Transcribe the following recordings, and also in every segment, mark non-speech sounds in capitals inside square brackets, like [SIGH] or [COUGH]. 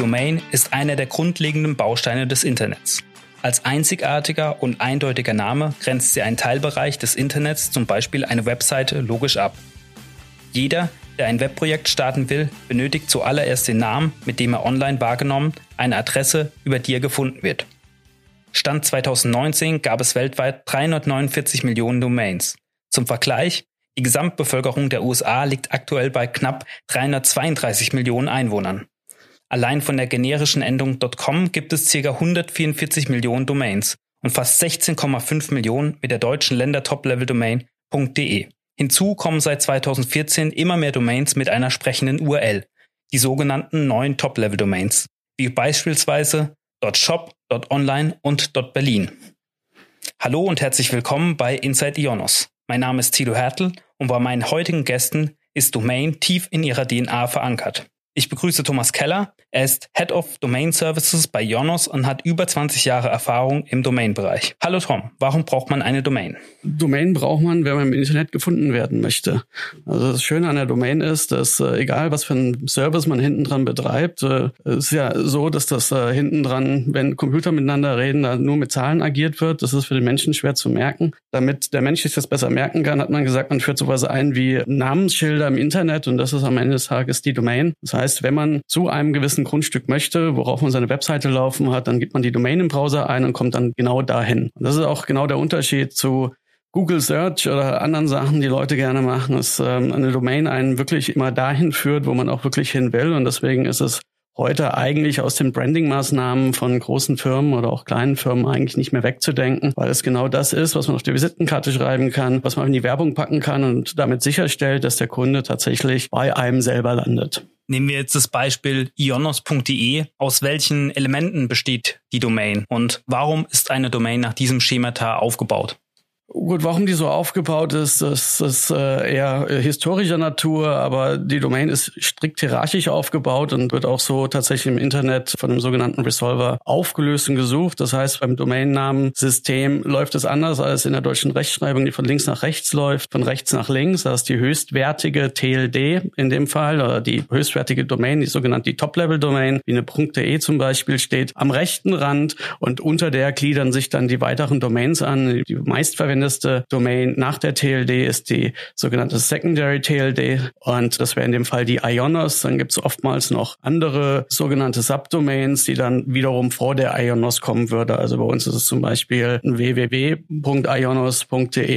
Domain ist einer der grundlegenden Bausteine des Internets. Als einzigartiger und eindeutiger Name grenzt sie einen Teilbereich des Internets, zum Beispiel eine Webseite, logisch ab. Jeder, der ein Webprojekt starten will, benötigt zuallererst den Namen, mit dem er online wahrgenommen, eine Adresse, über die er gefunden wird. Stand 2019 gab es weltweit 349 Millionen Domains. Zum Vergleich, die Gesamtbevölkerung der USA liegt aktuell bei knapp 332 Millionen Einwohnern. Allein von der generischen Endung .com gibt es ca. 144 Millionen Domains und fast 16,5 Millionen mit der deutschen Länder-Top-Level-Domain .de. Hinzu kommen seit 2014 immer mehr Domains mit einer sprechenden URL, die sogenannten neuen Top-Level-Domains, wie beispielsweise .shop, .online und .berlin. Hallo und herzlich willkommen bei Inside Ionos. Mein Name ist Thilo Hertel und bei meinen heutigen Gästen ist Domain tief in ihrer DNA verankert. Ich begrüße Thomas Keller. Er ist Head of Domain Services bei Jonos und hat über 20 Jahre Erfahrung im Domain-Bereich. Hallo Tom, warum braucht man eine Domain? Domain braucht man, wenn man im Internet gefunden werden möchte. Also das Schöne an der Domain ist, dass äh, egal was für einen Service man hinten dran betreibt, äh, ist ja so, dass das äh, hinten dran, wenn Computer miteinander reden, da nur mit Zahlen agiert wird. Das ist für den Menschen schwer zu merken. Damit der Mensch sich das besser merken kann, hat man gesagt, man führt sowas ein wie Namensschilder im Internet und das ist am Ende des Tages die Domain. Das heißt, heißt, wenn man zu einem gewissen Grundstück möchte, worauf man seine Webseite laufen hat, dann gibt man die Domain im Browser ein und kommt dann genau dahin. Und das ist auch genau der Unterschied zu Google Search oder anderen Sachen, die Leute gerne machen, dass ähm, eine Domain einen wirklich immer dahin führt, wo man auch wirklich hin will. Und deswegen ist es heute eigentlich aus den Branding-Maßnahmen von großen Firmen oder auch kleinen Firmen eigentlich nicht mehr wegzudenken, weil es genau das ist, was man auf die Visitenkarte schreiben kann, was man in die Werbung packen kann und damit sicherstellt, dass der Kunde tatsächlich bei einem selber landet. Nehmen wir jetzt das Beispiel ionos.de. Aus welchen Elementen besteht die Domain und warum ist eine Domain nach diesem Schemata aufgebaut? Gut, warum die so aufgebaut ist, das ist äh, eher historischer Natur, aber die Domain ist strikt hierarchisch aufgebaut und wird auch so tatsächlich im Internet von einem sogenannten Resolver aufgelöst und gesucht. Das heißt, beim Domainnamensystem läuft es anders als in der deutschen Rechtschreibung, die von links nach rechts läuft, von rechts nach links. Das ist die höchstwertige TLD in dem Fall oder die höchstwertige Domain, die sogenannte Top-Level-Domain, wie eine .de zum Beispiel steht, am rechten Rand und unter der gliedern sich dann die weiteren Domains an, die meistverwendeten prominenteste Domain nach der TLD ist die sogenannte Secondary TLD und das wäre in dem Fall die Ionos. Dann gibt es oftmals noch andere sogenannte Subdomains, die dann wiederum vor der Ionos kommen würde. Also bei uns ist es zum Beispiel www.ionos.de,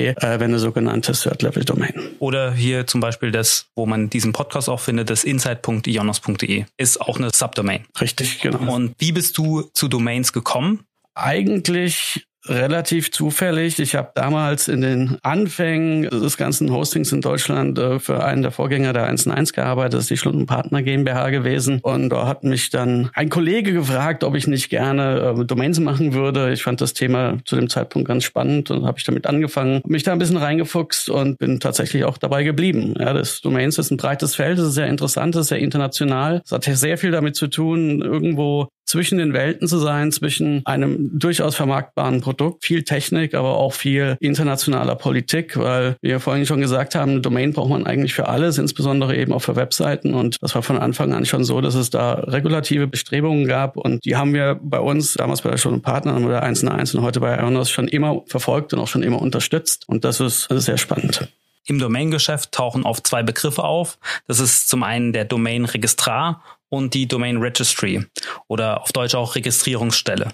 äh, wenn eine sogenannte Third-Level-Domain. Oder hier zum Beispiel das, wo man diesen Podcast auch findet, das insight.ionos.de ist auch eine Subdomain. Richtig, genau. Und wie bist du zu Domains gekommen? Eigentlich relativ zufällig. Ich habe damals in den Anfängen des ganzen Hostings in Deutschland äh, für einen der Vorgänger der 1&1 gearbeitet. Das ist die Stundenpartner GmbH gewesen. Und da hat mich dann ein Kollege gefragt, ob ich nicht gerne äh, Domains machen würde. Ich fand das Thema zu dem Zeitpunkt ganz spannend und habe ich damit angefangen, mich da ein bisschen reingefuchst und bin tatsächlich auch dabei geblieben. Ja, das Domains ist ein breites Feld, es ist sehr interessant, es ist sehr international. Es hat sehr viel damit zu tun, irgendwo zwischen den Welten zu sein, zwischen einem durchaus vermarktbaren Produkt, viel Technik, aber auch viel internationaler Politik, weil wir vorhin schon gesagt haben, Domain braucht man eigentlich für alles, insbesondere eben auch für Webseiten. Und das war von Anfang an schon so, dass es da regulative Bestrebungen gab. Und die haben wir bei uns, damals bei der Stunde Partner oder 1 und heute bei Ionos schon immer verfolgt und auch schon immer unterstützt. Und das ist sehr spannend. Im Domain-Geschäft tauchen oft zwei Begriffe auf. Das ist zum einen der Domain-Registrar und die Domain Registry oder auf Deutsch auch Registrierungsstelle.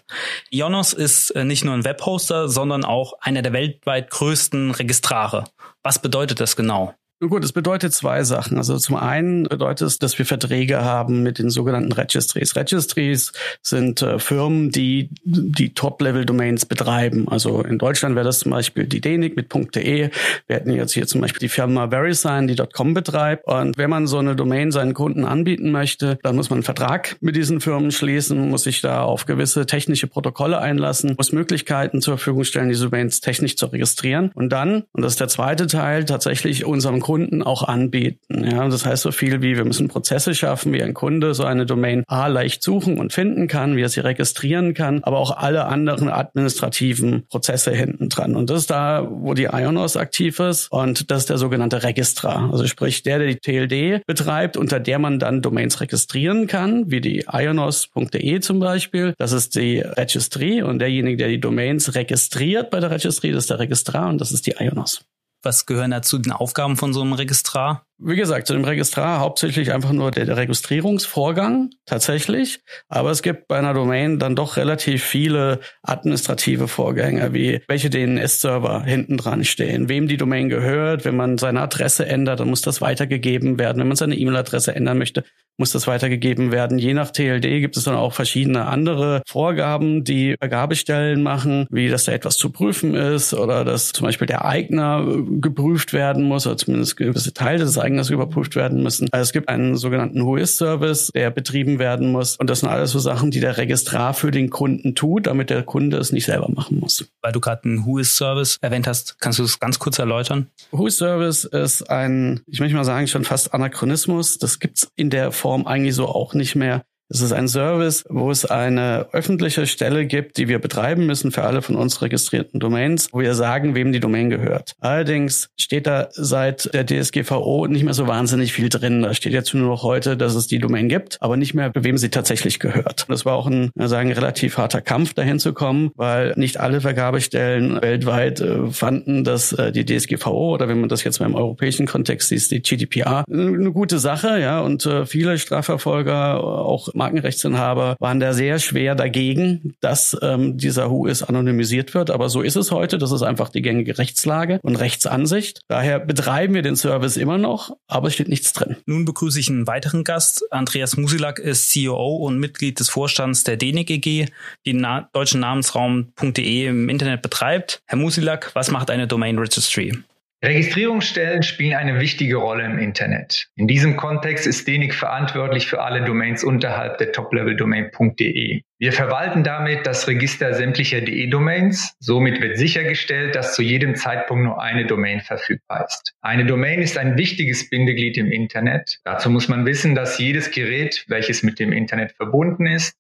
Ionos ist äh, nicht nur ein Webhoster, sondern auch einer der weltweit größten Registrare. Was bedeutet das genau? Nun gut, es bedeutet zwei Sachen. Also zum einen bedeutet es, dass wir Verträge haben mit den sogenannten Registries. Registries sind äh, Firmen, die die Top-Level-Domains betreiben. Also in Deutschland wäre das zum Beispiel die DENIC mit .de. Wir hätten jetzt hier zum Beispiel die Firma VeriSign, die .com betreibt. Und wenn man so eine Domain seinen Kunden anbieten möchte, dann muss man einen Vertrag mit diesen Firmen schließen, muss sich da auf gewisse technische Protokolle einlassen, muss Möglichkeiten zur Verfügung stellen, diese Domains technisch zu registrieren. Und dann, und das ist der zweite Teil, tatsächlich unserem Kunden auch anbieten. Ja, das heißt so viel wie wir müssen Prozesse schaffen, wie ein Kunde so eine Domain A leicht suchen und finden kann, wie er sie registrieren kann, aber auch alle anderen administrativen Prozesse hinten dran. Und das ist da, wo die Ionos aktiv ist und das ist der sogenannte Registrar. Also sprich der, der die TLD betreibt, unter der man dann Domains registrieren kann, wie die ionos.de zum Beispiel. Das ist die Registry und derjenige, der die Domains registriert bei der Registry, das ist der Registrar und das ist die Ionos. Was gehören da zu den Aufgaben von so einem Registrar? Wie gesagt, zu dem Registrar hauptsächlich einfach nur der, der, Registrierungsvorgang tatsächlich. Aber es gibt bei einer Domain dann doch relativ viele administrative Vorgänge, wie welche DNS-Server hinten dran stehen, wem die Domain gehört. Wenn man seine Adresse ändert, dann muss das weitergegeben werden. Wenn man seine E-Mail-Adresse ändern möchte, muss das weitergegeben werden. Je nach TLD gibt es dann auch verschiedene andere Vorgaben, die Vergabestellen machen, wie dass da etwas zu prüfen ist oder dass zum Beispiel der Eigner geprüft werden muss oder zumindest gewisse Teile des Eigners überprüft werden müssen. Also es gibt einen sogenannten Whois-Service, der betrieben werden muss. Und das sind alles so Sachen, die der Registrar für den Kunden tut, damit der Kunde es nicht selber machen muss. Weil du gerade einen Whois-Service erwähnt hast, kannst du das ganz kurz erläutern? Whois-Service ist ein, ich möchte mal sagen, schon fast Anachronismus. Das gibt's in der Form eigentlich so auch nicht mehr. Es ist ein Service, wo es eine öffentliche Stelle gibt, die wir betreiben müssen für alle von uns registrierten Domains, wo wir sagen, wem die Domain gehört. Allerdings steht da seit der DSGVO nicht mehr so wahnsinnig viel drin. Da steht jetzt nur noch heute, dass es die Domain gibt, aber nicht mehr, wem sie tatsächlich gehört. Das war auch ein, sagen, relativ harter Kampf, dahin zu kommen, weil nicht alle Vergabestellen weltweit äh, fanden, dass äh, die DSGVO oder wenn man das jetzt mal im europäischen Kontext sieht, die GDPR eine gute Sache, ja, und äh, viele Strafverfolger, auch Markenrechtsinhaber waren da sehr schwer dagegen, dass ähm, dieser Whois anonymisiert wird. Aber so ist es heute. Das ist einfach die gängige Rechtslage und Rechtsansicht. Daher betreiben wir den Service immer noch, aber es steht nichts drin. Nun begrüße ich einen weiteren Gast. Andreas Musilak ist CEO und Mitglied des Vorstands der DENIC EG, die na deutschen Namensraum.de im Internet betreibt. Herr Musilak, was macht eine Domain Registry? Registrierungsstellen spielen eine wichtige Rolle im Internet. In diesem Kontext ist DENIC verantwortlich für alle Domains unterhalb der Top-Level-Domain.de. Wir verwalten damit das Register sämtlicher DE-Domains. Somit wird sichergestellt, dass zu jedem Zeitpunkt nur eine Domain verfügbar ist. Eine Domain ist ein wichtiges Bindeglied im Internet. Dazu muss man wissen, dass jedes Gerät, welches mit dem Internet verbunden ist,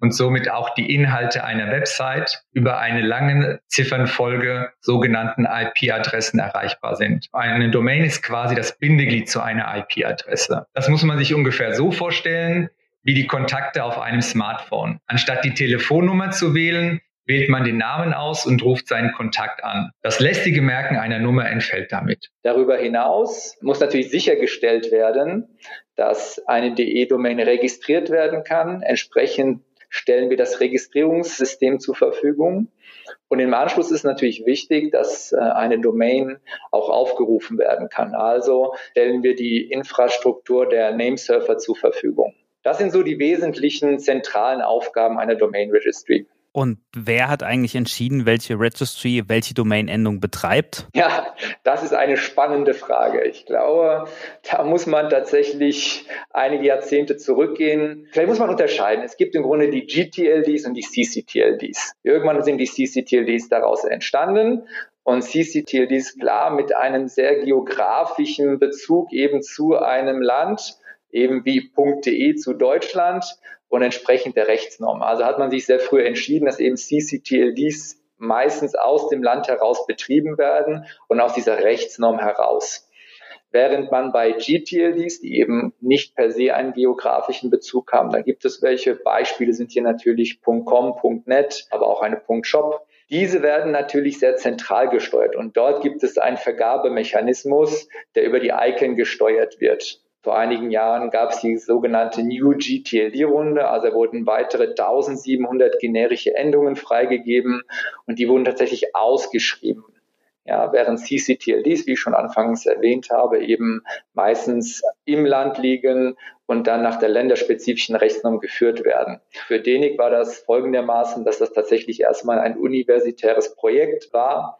und somit auch die Inhalte einer Website über eine lange Ziffernfolge sogenannten IP-Adressen erreichbar sind. Eine Domain ist quasi das Bindeglied zu einer IP-Adresse. Das muss man sich ungefähr so vorstellen wie die Kontakte auf einem Smartphone. Anstatt die Telefonnummer zu wählen, wählt man den Namen aus und ruft seinen Kontakt an. Das lästige Merken einer Nummer entfällt damit. Darüber hinaus muss natürlich sichergestellt werden, dass eine DE-Domain registriert werden kann, entsprechend stellen wir das Registrierungssystem zur Verfügung. Und im Anschluss ist natürlich wichtig, dass äh, eine Domain auch aufgerufen werden kann. Also stellen wir die Infrastruktur der Namesurfer zur Verfügung. Das sind so die wesentlichen zentralen Aufgaben einer Domain Registry. Und wer hat eigentlich entschieden, welche Registry welche Domain-Endung betreibt? Ja, das ist eine spannende Frage. Ich glaube, da muss man tatsächlich einige Jahrzehnte zurückgehen. Vielleicht muss man unterscheiden. Es gibt im Grunde die GTLDs und die CCTLDs. Irgendwann sind die CCTLDs daraus entstanden und CCTLDs klar mit einem sehr geografischen Bezug eben zu einem Land, eben wie .de zu Deutschland und entsprechend der Rechtsnorm. Also hat man sich sehr früh entschieden, dass eben CCTLDs meistens aus dem Land heraus betrieben werden und aus dieser Rechtsnorm heraus. Während man bei GTLDs, die eben nicht per se einen geografischen Bezug haben, da gibt es welche. Beispiele sind hier natürlich .com, .net, aber auch eine .shop. Diese werden natürlich sehr zentral gesteuert und dort gibt es einen Vergabemechanismus, der über die Icon gesteuert wird. Vor einigen Jahren gab es die sogenannte New GTLD-Runde, also wurden weitere 1700 generische Endungen freigegeben und die wurden tatsächlich ausgeschrieben. Ja, während CCTLDs, wie ich schon anfangs erwähnt habe, eben meistens im Land liegen und dann nach der länderspezifischen Rechtsnorm geführt werden. Für DENIC war das folgendermaßen, dass das tatsächlich erstmal ein universitäres Projekt war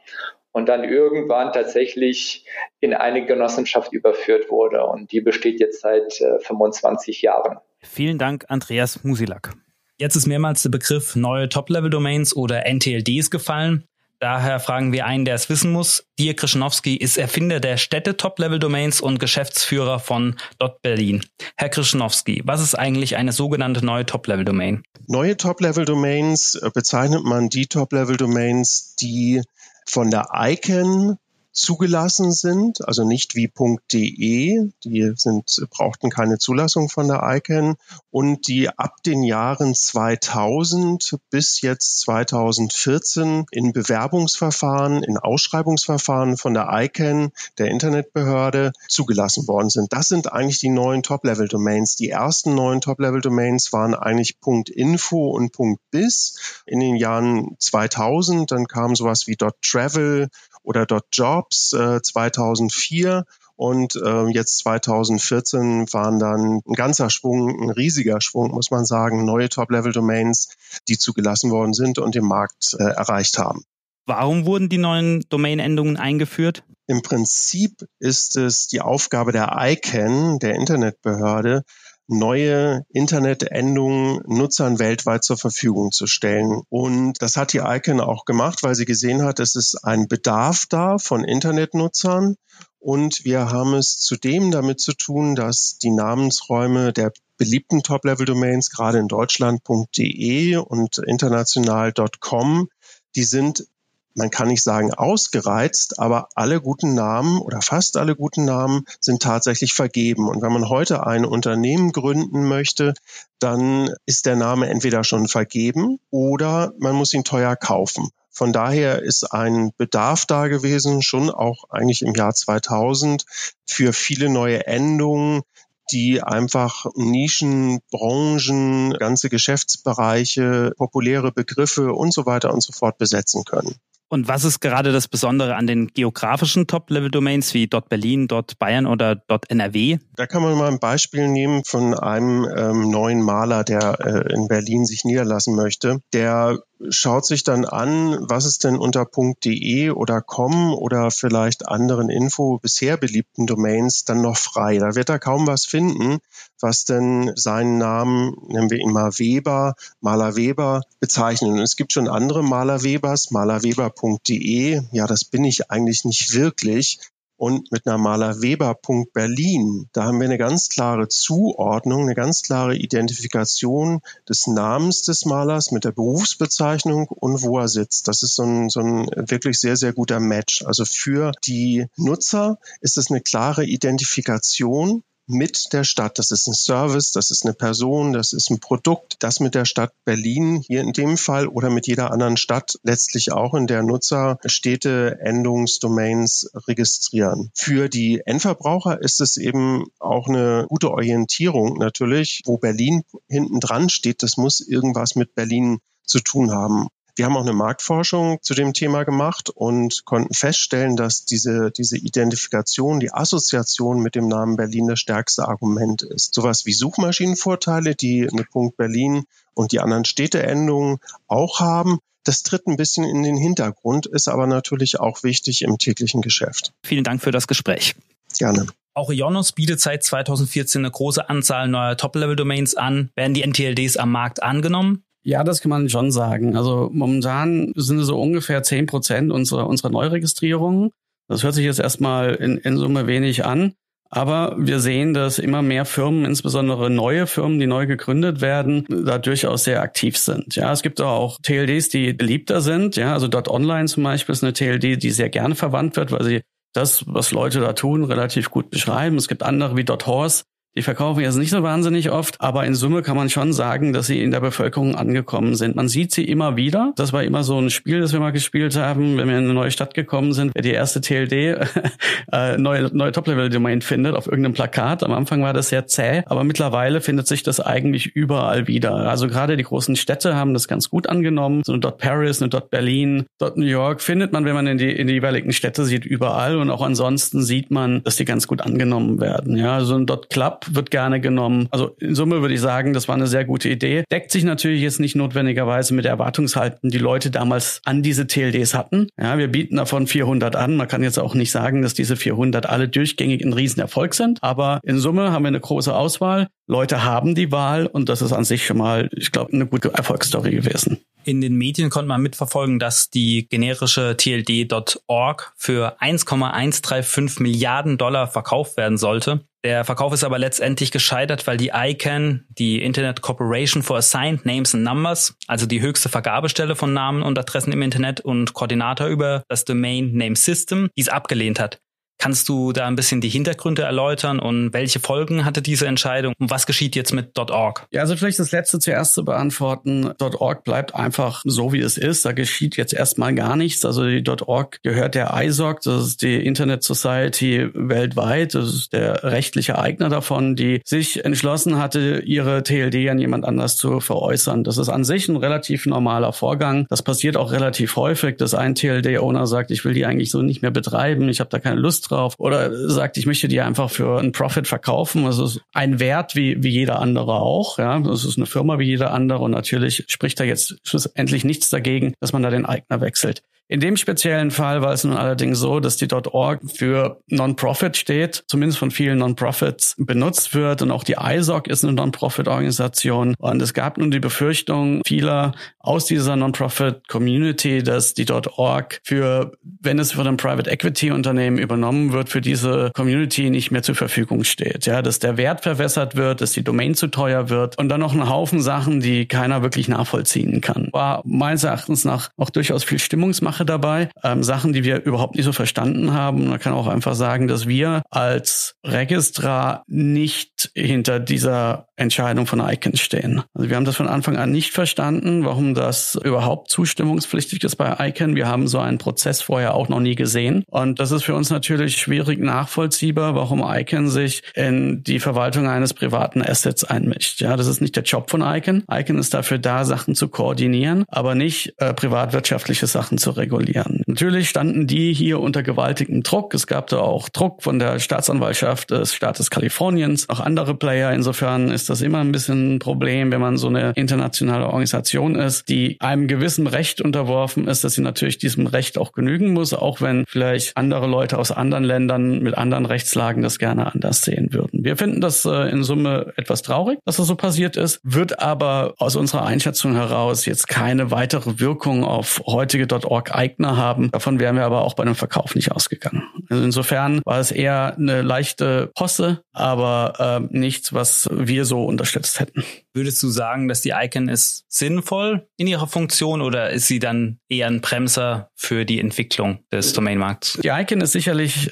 und dann irgendwann tatsächlich in eine Genossenschaft überführt wurde. Und die besteht jetzt seit äh, 25 Jahren. Vielen Dank, Andreas Musilak. Jetzt ist mehrmals der Begriff neue Top-Level-Domains oder NTLDs gefallen. Daher fragen wir einen, der es wissen muss. Dirk Krischnowski ist Erfinder der Städte Top-Level-Domains und Geschäftsführer von Dot Berlin. Herr Krischnowski, was ist eigentlich eine sogenannte neue Top-Level-Domain? Neue Top-Level-Domains äh, bezeichnet man die Top-Level-Domains, die von der ICANN zugelassen sind, also nicht wie .de, die sind, brauchten keine Zulassung von der ICANN und die ab den Jahren 2000 bis jetzt 2014 in Bewerbungsverfahren, in Ausschreibungsverfahren von der ICANN, der Internetbehörde, zugelassen worden sind. Das sind eigentlich die neuen Top-Level-Domains. Die ersten neuen Top-Level-Domains waren eigentlich .info und .biz in den Jahren 2000. Dann kam sowas wie .travel, oder .jobs äh, 2004 und äh, jetzt 2014 waren dann ein ganzer Schwung, ein riesiger Schwung, muss man sagen, neue Top-Level-Domains, die zugelassen worden sind und den Markt äh, erreicht haben. Warum wurden die neuen Domain-Endungen eingeführt? Im Prinzip ist es die Aufgabe der ICANN, der Internetbehörde, neue Internetendungen Nutzern weltweit zur Verfügung zu stellen. Und das hat die ICANN auch gemacht, weil sie gesehen hat, es ist ein Bedarf da von Internetnutzern. Und wir haben es zudem damit zu tun, dass die Namensräume der beliebten Top-Level-Domains, gerade in Deutschland.de und international.com, die sind man kann nicht sagen ausgereizt, aber alle guten Namen oder fast alle guten Namen sind tatsächlich vergeben. Und wenn man heute ein Unternehmen gründen möchte, dann ist der Name entweder schon vergeben oder man muss ihn teuer kaufen. Von daher ist ein Bedarf da gewesen, schon auch eigentlich im Jahr 2000 für viele neue Endungen, die einfach Nischen, Branchen, ganze Geschäftsbereiche, populäre Begriffe und so weiter und so fort besetzen können. Und was ist gerade das Besondere an den geografischen Top-Level-Domains wie .berlin, .bayern oder .nrw? Da kann man mal ein Beispiel nehmen von einem ähm, neuen Maler, der äh, in Berlin sich niederlassen möchte. Der schaut sich dann an, was ist denn unter .de oder .com oder vielleicht anderen Info bisher beliebten Domains dann noch frei. Da wird er kaum was finden, was denn seinen Namen, nennen wir ihn mal Weber, Maler Weber bezeichnen. Und es gibt schon andere Maler Webers, malerweber.de. Ja, das bin ich eigentlich nicht wirklich und mit einer Malerweber.berlin. Da haben wir eine ganz klare Zuordnung, eine ganz klare Identifikation des Namens des Malers mit der Berufsbezeichnung und wo er sitzt. Das ist so ein, so ein wirklich sehr, sehr guter Match. Also für die Nutzer ist es eine klare Identifikation mit der Stadt. Das ist ein Service, das ist eine Person, das ist ein Produkt, das mit der Stadt Berlin hier in dem Fall oder mit jeder anderen Stadt letztlich auch in der Nutzer Städte Endungsdomains registrieren. Für die Endverbraucher ist es eben auch eine gute Orientierung natürlich, wo Berlin hinten dran steht. Das muss irgendwas mit Berlin zu tun haben. Wir haben auch eine Marktforschung zu dem Thema gemacht und konnten feststellen, dass diese, diese Identifikation, die Assoziation mit dem Namen Berlin das stärkste Argument ist. Sowas wie Suchmaschinenvorteile, die eine Punkt Berlin und die anderen Städteendungen auch haben, das tritt ein bisschen in den Hintergrund, ist aber natürlich auch wichtig im täglichen Geschäft. Vielen Dank für das Gespräch. Gerne. Auch Ionos bietet seit 2014 eine große Anzahl neuer Top-Level-Domains an. Werden die NTLDs am Markt angenommen? Ja, das kann man schon sagen. Also momentan sind es so ungefähr zehn Prozent unserer, unserer Neuregistrierungen. Das hört sich jetzt erstmal in, in Summe wenig an. Aber wir sehen, dass immer mehr Firmen, insbesondere neue Firmen, die neu gegründet werden, da durchaus sehr aktiv sind. Ja, es gibt auch TLDs, die beliebter sind. Ja, also dort online zum Beispiel ist eine TLD, die sehr gerne verwandt wird, weil sie das, was Leute da tun, relativ gut beschreiben. Es gibt andere wie Dot Horse, die verkaufen jetzt nicht so wahnsinnig oft, aber in Summe kann man schon sagen, dass sie in der Bevölkerung angekommen sind. Man sieht sie immer wieder. Das war immer so ein Spiel, das wir mal gespielt haben, wenn wir in eine neue Stadt gekommen sind, wer die erste TLD [LAUGHS] äh, neue, neue Top-Level-Domain findet auf irgendeinem Plakat. Am Anfang war das sehr zäh, aber mittlerweile findet sich das eigentlich überall wieder. Also gerade die großen Städte haben das ganz gut angenommen. So eine Dot Paris, eine Dot Berlin, Dot New York findet man, wenn man in die, in die jeweiligen Städte sieht, überall. Und auch ansonsten sieht man, dass die ganz gut angenommen werden. Ja, so ein Dot Club wird gerne genommen. Also in Summe würde ich sagen, das war eine sehr gute Idee. Deckt sich natürlich jetzt nicht notwendigerweise mit der Erwartungshalten, die Leute damals an diese TLDs hatten. Ja, wir bieten davon 400 an. Man kann jetzt auch nicht sagen, dass diese 400 alle durchgängig ein Riesenerfolg sind. Aber in Summe haben wir eine große Auswahl. Leute haben die Wahl und das ist an sich schon mal, ich glaube, eine gute Erfolgsstory gewesen. In den Medien konnte man mitverfolgen, dass die generische TLD.org für 1,135 Milliarden Dollar verkauft werden sollte. Der Verkauf ist aber letztendlich gescheitert, weil die ICANN, die Internet Corporation for Assigned Names and Numbers, also die höchste Vergabestelle von Namen und Adressen im Internet und Koordinator über das Domain Name System, dies abgelehnt hat. Kannst du da ein bisschen die Hintergründe erläutern und welche Folgen hatte diese Entscheidung und was geschieht jetzt mit .org? Ja, also vielleicht das letzte zuerst zu beantworten. .org bleibt einfach so, wie es ist. Da geschieht jetzt erstmal gar nichts. Also die .org gehört der ISOC, das ist die Internet Society weltweit. Das ist der rechtliche Eigner davon, die sich entschlossen hatte, ihre TLD an jemand anders zu veräußern. Das ist an sich ein relativ normaler Vorgang. Das passiert auch relativ häufig, dass ein TLD-Owner sagt, ich will die eigentlich so nicht mehr betreiben, ich habe da keine Lust drauf oder sagt, ich möchte die einfach für einen Profit verkaufen. Das ist ein Wert wie, wie jeder andere auch. Ja, das ist eine Firma wie jeder andere und natürlich spricht da jetzt schlussendlich nichts dagegen, dass man da den Eigner wechselt. In dem speziellen Fall war es nun allerdings so, dass die .org für Non-Profit steht, zumindest von vielen Non-Profits benutzt wird und auch die ISOC ist eine Non-Profit-Organisation und es gab nun die Befürchtung vieler aus dieser Non-Profit-Community, dass die .org für, wenn es von einem Private Equity-Unternehmen übernommen wird, für diese Community nicht mehr zur Verfügung steht. Ja, dass der Wert verwässert wird, dass die Domain zu teuer wird und dann noch ein Haufen Sachen, die keiner wirklich nachvollziehen kann. War meines Erachtens nach auch durchaus viel Stimmungsmache Sache dabei, ähm, Sachen, die wir überhaupt nicht so verstanden haben. Man kann auch einfach sagen, dass wir als Registrar nicht hinter dieser Entscheidung von ICANN stehen. Also wir haben das von Anfang an nicht verstanden, warum das überhaupt zustimmungspflichtig ist bei ICANN. Wir haben so einen Prozess vorher auch noch nie gesehen. Und das ist für uns natürlich schwierig nachvollziehbar, warum ICANN sich in die Verwaltung eines privaten Assets einmischt. Ja, das ist nicht der Job von ICANN. ICANN ist dafür da, Sachen zu koordinieren, aber nicht äh, privatwirtschaftliche Sachen zu regulieren. Natürlich standen die hier unter gewaltigem Druck. Es gab da auch Druck von der Staatsanwaltschaft des Staates Kaliforniens, auch andere Player. Insofern ist das immer ein bisschen ein Problem, wenn man so eine internationale Organisation ist, die einem gewissen Recht unterworfen ist, dass sie natürlich diesem Recht auch genügen muss, auch wenn vielleicht andere Leute aus anderen Ländern mit anderen Rechtslagen das gerne anders sehen würden. Wir finden das äh, in Summe etwas traurig, dass das so passiert ist, wird aber aus unserer Einschätzung heraus jetzt keine weitere Wirkung auf heutige .org Eigner haben. Davon wären wir aber auch bei einem Verkauf nicht ausgegangen. Also insofern war es eher eine leichte Posse, aber äh, nichts, was wir so unterstützt hätten. Würdest du sagen, dass die Icon ist sinnvoll in ihrer Funktion oder ist sie dann eher ein Bremser für die Entwicklung des Domainmarkts? Die Icon ist sicherlich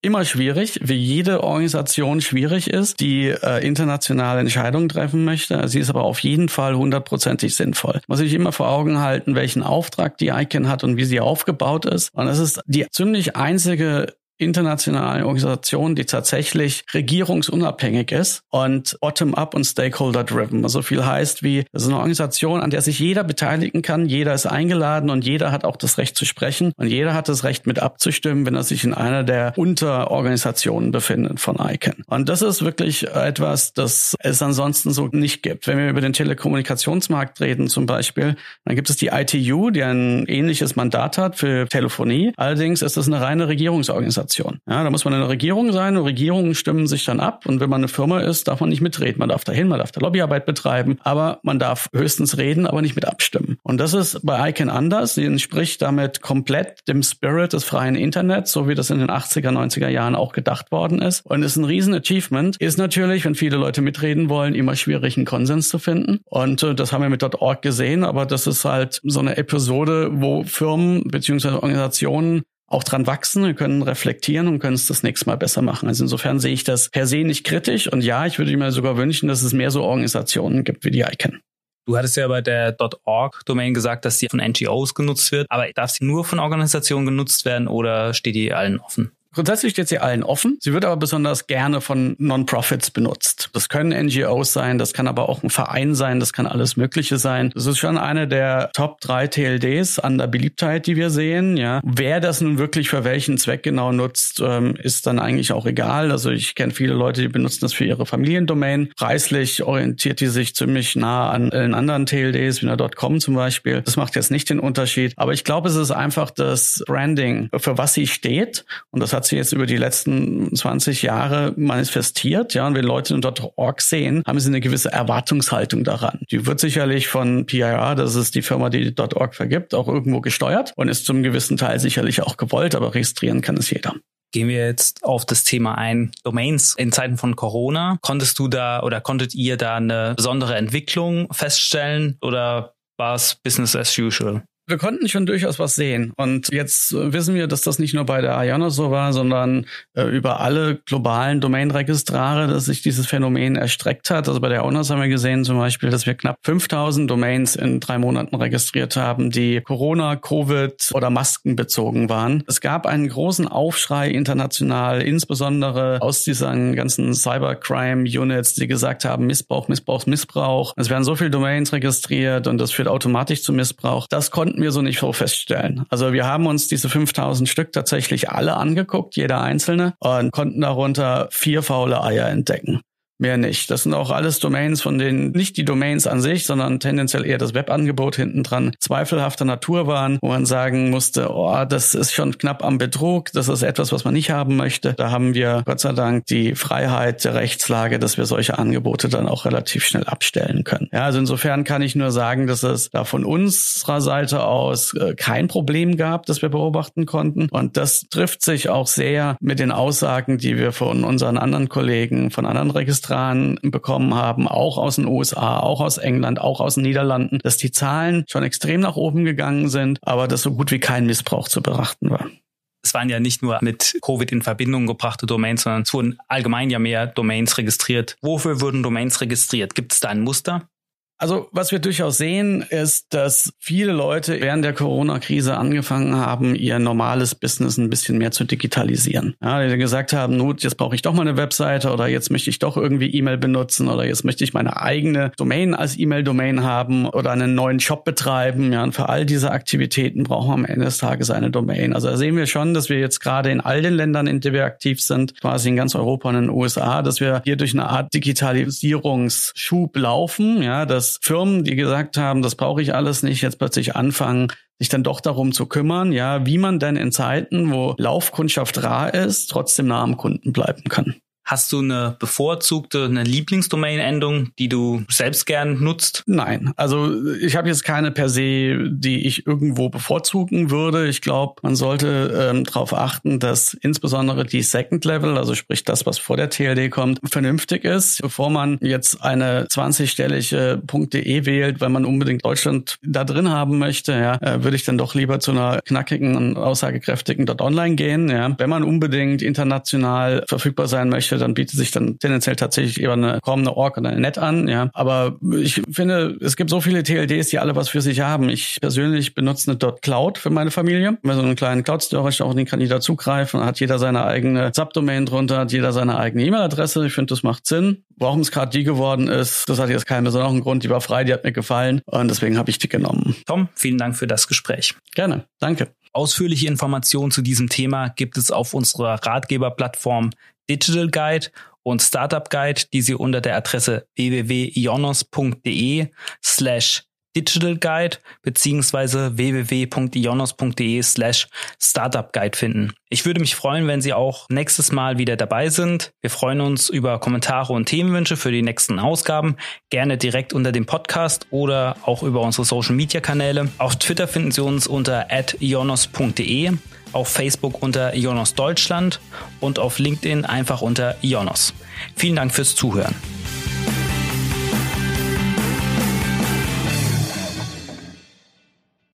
immer schwierig, wie jede Organisation schwierig ist, die äh, internationale Entscheidungen treffen möchte. Sie ist aber auf jeden Fall hundertprozentig sinnvoll. Muss ich immer vor Augen halten, welchen Auftrag die ICANN hat und wie sie aufgebaut ist. Und es ist die ziemlich einzige internationale Organisation, die tatsächlich regierungsunabhängig ist und bottom-up und stakeholder-driven. Also viel heißt wie, das ist eine Organisation, an der sich jeder beteiligen kann, jeder ist eingeladen und jeder hat auch das Recht zu sprechen und jeder hat das Recht mit abzustimmen, wenn er sich in einer der Unterorganisationen befindet von ICANN. Und das ist wirklich etwas, das es ansonsten so nicht gibt. Wenn wir über den Telekommunikationsmarkt reden zum Beispiel, dann gibt es die ITU, die ein ähnliches Mandat hat für Telefonie. Allerdings ist es eine reine Regierungsorganisation. Organisation. Ja, da muss man in der Regierung sein und Regierungen stimmen sich dann ab. Und wenn man eine Firma ist, darf man nicht mitreden. Man darf dahin, man darf da Lobbyarbeit betreiben, aber man darf höchstens reden, aber nicht mit abstimmen. Und das ist bei ICANN anders. Sie entspricht damit komplett dem Spirit des freien Internets, so wie das in den 80er, 90er Jahren auch gedacht worden ist. Und ist ein riesen Achievement. Ist natürlich, wenn viele Leute mitreden wollen, immer schwierig, einen Konsens zu finden. Und äh, das haben wir mit .org gesehen, aber das ist halt so eine Episode, wo Firmen bzw. Organisationen auch dran wachsen, wir können reflektieren und können es das nächste Mal besser machen. Also insofern sehe ich das per se nicht kritisch und ja, ich würde mir sogar wünschen, dass es mehr so Organisationen gibt wie die ICANN. Du hattest ja bei der .org-Domain gesagt, dass sie von NGOs genutzt wird, aber darf sie nur von Organisationen genutzt werden oder steht die allen offen? Grundsätzlich steht sie allen offen. Sie wird aber besonders gerne von Non-Profits benutzt. Das können NGOs sein, das kann aber auch ein Verein sein, das kann alles Mögliche sein. Das ist schon eine der Top drei TLDs an der Beliebtheit, die wir sehen. Ja, wer das nun wirklich für welchen Zweck genau nutzt, ähm, ist dann eigentlich auch egal. Also ich kenne viele Leute, die benutzen das für ihre Familiendomain. Preislich orientiert die sich ziemlich nah an den anderen TLDs, wie der .com zum Beispiel. Das macht jetzt nicht den Unterschied. Aber ich glaube, es ist einfach das Branding, für was sie steht. Und das hat sich jetzt über die letzten 20 Jahre manifestiert. Ja, und wenn Leute unter .org sehen, haben sie eine gewisse Erwartungshaltung daran. Die wird sicherlich von PIR, das ist die Firma, die .org vergibt, auch irgendwo gesteuert und ist zum gewissen Teil sicherlich auch gewollt, aber registrieren kann es jeder. Gehen wir jetzt auf das Thema ein. Domains in Zeiten von Corona. Konntest du da oder konntet ihr da eine besondere Entwicklung feststellen oder war es Business as usual? Wir konnten schon durchaus was sehen. Und jetzt wissen wir, dass das nicht nur bei der Ayana so war, sondern äh, über alle globalen Domain-Registrare, dass sich dieses Phänomen erstreckt hat. Also bei der ONAS haben wir gesehen zum Beispiel, dass wir knapp 5000 Domains in drei Monaten registriert haben, die Corona, Covid oder Masken bezogen waren. Es gab einen großen Aufschrei international, insbesondere aus diesen ganzen Cybercrime-Units, die gesagt haben, Missbrauch, Missbrauch, Missbrauch. Es werden so viele Domains registriert und das führt automatisch zu Missbrauch. Das konnten konnten wir so nicht so feststellen. Also wir haben uns diese 5000 Stück tatsächlich alle angeguckt, jeder einzelne, und konnten darunter vier faule Eier entdecken. Mehr nicht. Das sind auch alles Domains, von denen nicht die Domains an sich, sondern tendenziell eher das Webangebot hinten dran zweifelhafter Natur waren, wo man sagen musste, oh, das ist schon knapp am Betrug, das ist etwas, was man nicht haben möchte. Da haben wir Gott sei Dank die Freiheit der Rechtslage, dass wir solche Angebote dann auch relativ schnell abstellen können. Ja, also insofern kann ich nur sagen, dass es da von unserer Seite aus äh, kein Problem gab, das wir beobachten konnten. Und das trifft sich auch sehr mit den Aussagen, die wir von unseren anderen Kollegen, von anderen Registrierten Registran bekommen haben, auch aus den USA, auch aus England, auch aus den Niederlanden, dass die Zahlen schon extrem nach oben gegangen sind, aber dass so gut wie kein Missbrauch zu beachten war. Es waren ja nicht nur mit Covid in Verbindung gebrachte Domains, sondern es wurden allgemein ja mehr Domains registriert. Wofür wurden Domains registriert? Gibt es da ein Muster? Also was wir durchaus sehen, ist, dass viele Leute während der Corona-Krise angefangen haben, ihr normales Business ein bisschen mehr zu digitalisieren. Ja, die gesagt haben, gut, jetzt brauche ich doch mal eine Webseite oder jetzt möchte ich doch irgendwie E-Mail benutzen oder jetzt möchte ich meine eigene Domain als E-Mail-Domain haben oder einen neuen Shop betreiben. Ja, und für all diese Aktivitäten brauchen wir am Ende des Tages eine Domain. Also da sehen wir schon, dass wir jetzt gerade in all den Ländern, in denen wir aktiv sind, quasi in ganz Europa und in den USA, dass wir hier durch eine Art Digitalisierungsschub laufen. Ja, dass dass Firmen, die gesagt haben, das brauche ich alles nicht, jetzt plötzlich anfangen, sich dann doch darum zu kümmern, ja, wie man denn in Zeiten, wo Laufkundschaft rar ist, trotzdem nah am Kunden bleiben kann. Hast du eine bevorzugte, eine Lieblingsdomain-Endung, die du selbst gern nutzt? Nein, also ich habe jetzt keine per se, die ich irgendwo bevorzugen würde. Ich glaube, man sollte ähm, darauf achten, dass insbesondere die Second Level, also sprich das, was vor der TLD kommt, vernünftig ist, bevor man jetzt eine 20-stellige .de wählt, wenn man unbedingt Deutschland da drin haben möchte, ja, äh, würde ich dann doch lieber zu einer knackigen und aussagekräftigen .online gehen. Ja. Wenn man unbedingt international verfügbar sein möchte, dann bietet sich dann tendenziell tatsächlich eher eine kommende Org oder eine Net an, ja. Aber ich finde, es gibt so viele TLDs, die alle was für sich haben. Ich persönlich benutze eine Cloud für meine Familie. Wenn so einen kleinen Cloud Storage, auch den kann jeder zugreifen, hat jeder seine eigene Subdomain drunter, hat jeder seine eigene E-Mail-Adresse. Ich finde, das macht Sinn. Warum es gerade die geworden ist, das hat jetzt keinen besonderen Grund. Die war frei, die hat mir gefallen und deswegen habe ich die genommen. Tom, vielen Dank für das Gespräch. Gerne, danke. Ausführliche Informationen zu diesem Thema gibt es auf unserer Ratgeberplattform Digital Guide und Startup Guide, die Sie unter der Adresse www.ionos.de slash Digital Guide beziehungsweise www.ionos.de slash Startup Guide finden. Ich würde mich freuen, wenn Sie auch nächstes Mal wieder dabei sind. Wir freuen uns über Kommentare und Themenwünsche für die nächsten Ausgaben. Gerne direkt unter dem Podcast oder auch über unsere Social Media Kanäle. Auf Twitter finden Sie uns unter ionos.de auf Facebook unter Ionos Deutschland und auf LinkedIn einfach unter Ionos. Vielen Dank fürs Zuhören.